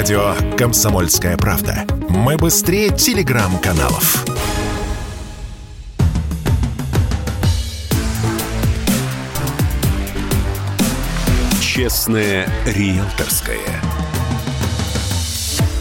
Радио «Комсомольская правда». Мы быстрее телеграм-каналов. Честное риэлторское.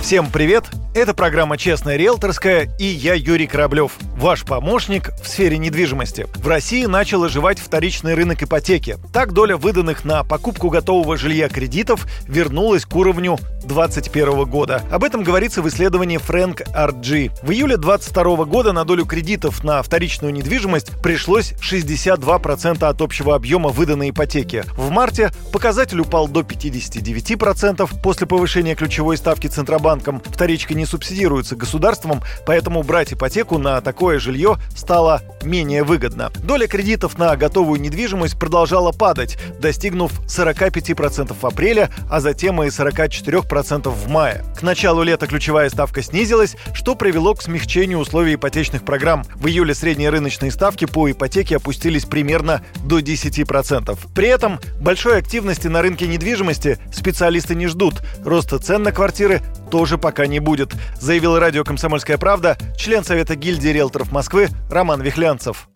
Всем привет! Это программа «Честная риэлторская» и я Юрий Кораблев, ваш помощник в сфере недвижимости. В России начал оживать вторичный рынок ипотеки. Так доля выданных на покупку готового жилья кредитов вернулась к уровню 2021 года. Об этом говорится в исследовании Frank RG. В июле 2022 года на долю кредитов на вторичную недвижимость пришлось 62% от общего объема выданной ипотеки. В марте показатель упал до 59% после повышения ключевой ставки Центробанком. Вторичка не субсидируется государством, поэтому брать ипотеку на такое жилье стало менее выгодно. Доля кредитов на готовую недвижимость продолжала падать, достигнув 45% в апреле, а затем и 44% в мае. К началу лета ключевая ставка снизилась, что привело к смягчению условий ипотечных программ. В июле средние рыночные ставки по ипотеке опустились примерно до 10%. При этом большой активности на рынке недвижимости специалисты не ждут. Роста цен на квартиры тоже пока не будет, заявил радио «Комсомольская правда» член Совета гильдии риэлторов Москвы Роман Вихлянцев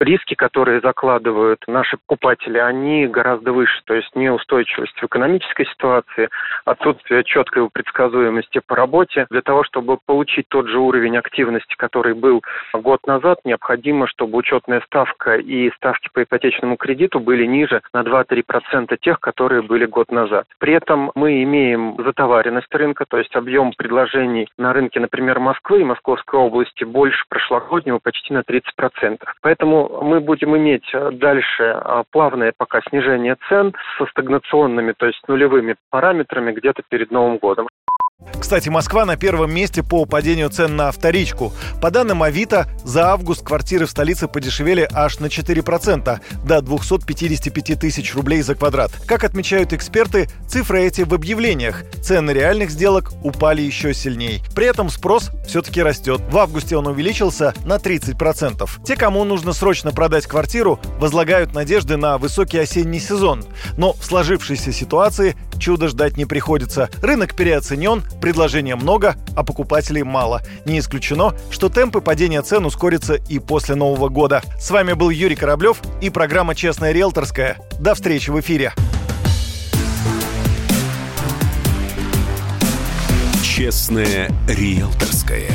риски, которые закладывают наши покупатели, они гораздо выше. То есть неустойчивость в экономической ситуации, отсутствие четкой предсказуемости по работе. Для того, чтобы получить тот же уровень активности, который был год назад, необходимо, чтобы учетная ставка и ставки по ипотечному кредиту были ниже на 2-3% тех, которые были год назад. При этом мы имеем затоваренность рынка, то есть объем предложений на рынке, например, Москвы и Московской области больше прошлогоднего почти на 30%. Поэтому мы будем иметь э, дальше э, плавное пока снижение цен со стагнационными, то есть нулевыми параметрами где-то перед Новым годом. Кстати, Москва на первом месте по падению цен на вторичку. По данным Авито, за август квартиры в столице подешевели аж на 4%, до 255 тысяч рублей за квадрат. Как отмечают эксперты, цифры эти в объявлениях. Цены реальных сделок упали еще сильнее. При этом спрос все-таки растет. В августе он увеличился на 30%. Те, кому нужно срочно продать квартиру, возлагают надежды на высокий осенний сезон. Но в сложившейся ситуации чуда ждать не приходится. Рынок переоценен, предложения много, а покупателей мало. Не исключено, что темпы падения цен ускорятся и после Нового года. С вами был Юрий Кораблев и программа «Честная риэлторская». До встречи в эфире. «Честная риэлторская».